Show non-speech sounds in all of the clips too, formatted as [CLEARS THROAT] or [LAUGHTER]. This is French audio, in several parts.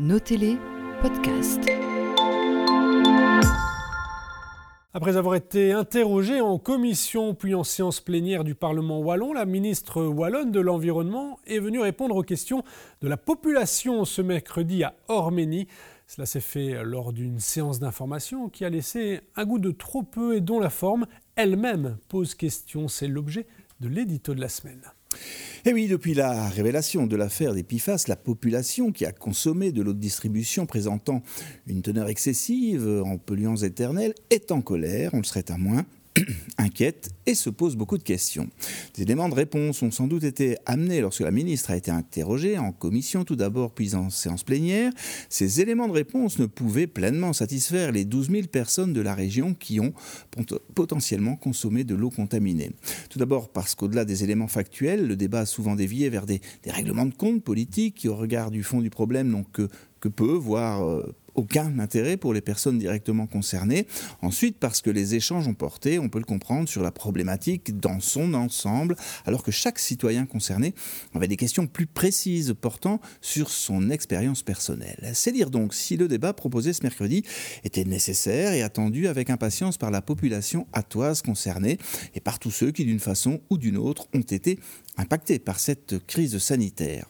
Notez-les, podcast. Après avoir été interrogée en commission puis en séance plénière du Parlement wallon, la ministre wallonne de l'Environnement est venue répondre aux questions de la population ce mercredi à Orménie. Cela s'est fait lors d'une séance d'information qui a laissé un goût de trop peu et dont la forme elle-même pose question. C'est l'objet de l'édito de la semaine. Et oui, depuis la révélation de l'affaire des PIFAS, la population qui a consommé de l'eau de distribution présentant une teneur excessive en polluants éternels est en colère, on le serait à moins. [CLEARS THROAT] inquiète et se pose beaucoup de questions. Des éléments de réponse ont sans doute été amenés lorsque la ministre a été interrogée en commission tout d'abord puis en séance plénière. Ces éléments de réponse ne pouvaient pleinement satisfaire les 12 000 personnes de la région qui ont potentiellement consommé de l'eau contaminée. Tout d'abord parce qu'au-delà des éléments factuels, le débat a souvent dévié vers des, règlements de compte politiques qui au regard du fond du problème n'ont que que peu, voire euh, aucun intérêt pour les personnes directement concernées. Ensuite, parce que les échanges ont porté, on peut le comprendre, sur la problématique dans son ensemble, alors que chaque citoyen concerné avait des questions plus précises portant sur son expérience personnelle. C'est dire donc si le débat proposé ce mercredi était nécessaire et attendu avec impatience par la population atoise concernée et par tous ceux qui, d'une façon ou d'une autre, ont été impactés par cette crise sanitaire.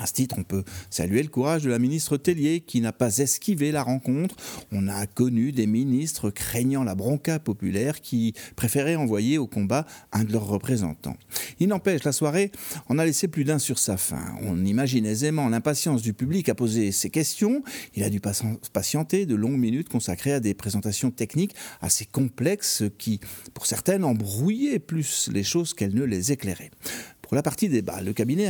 À ce titre, on peut saluer le courage de la ministre Tellier qui n'a pas esquivé la rencontre. On a connu des ministres craignant la bronca populaire qui préféraient envoyer au combat un de leurs représentants. Il n'empêche, la soirée en a laissé plus d'un sur sa faim. On imagine aisément l'impatience du public à poser ses questions. Il a dû patienter de longues minutes consacrées à des présentations techniques assez complexes qui, pour certaines, embrouillaient plus les choses qu'elles ne les éclairaient. La partie débat, le cabinet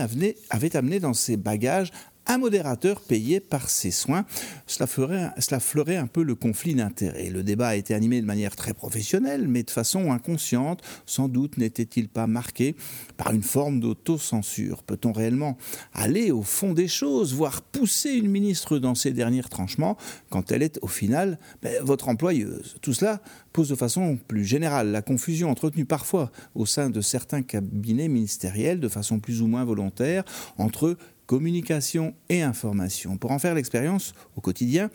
avait amené dans ses bagages un modérateur payé par ses soins. Cela, fleurait un peu le conflit d'intérêts. Le débat a été animé de manière très professionnelle, mais de façon inconsciente. Sans doute n'était-il pas marqué par une forme d'autocensure. Peut-on réellement aller au fond des choses, voire pousser une ministre dans ses derniers tranchements, quand elle est au final ben, votre employeuse? Tout cela pose de façon plus générale la confusion entretenue parfois au sein de certains cabinets ministériels, de façon plus ou moins volontaire, entre communication et information. Pour en faire l'expérience au quotidien,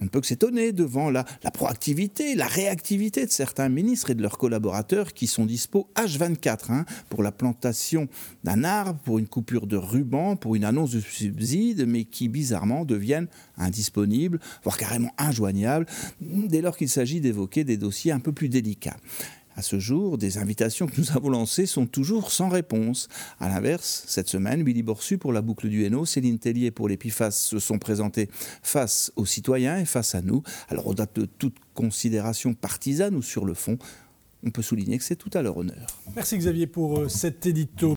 on ne peut que s'étonner devant la, proactivité, la réactivité de certains ministres et de leurs collaborateurs qui sont dispo H24 hein, pour la plantation d'un arbre, pour une coupure de ruban, pour une annonce de subside, mais qui bizarrement deviennent indisponibles, voire carrément injoignables, dès lors qu'il s'agit d'évoquer des dossiers un peu plus délicats. À ce jour, des invitations que nous [LAUGHS] avons lancées sont toujours sans réponse. À l'inverse, cette semaine, Billy Borsu pour la boucle du Hainaut, Céline Tellier pour l'Épifas se sont présentés face aux citoyens et face à nous. Alors, au-delà de toute considération partisane ou sur le fond, on peut souligner que c'est tout à leur honneur. Merci Xavier pour euh, cet édito.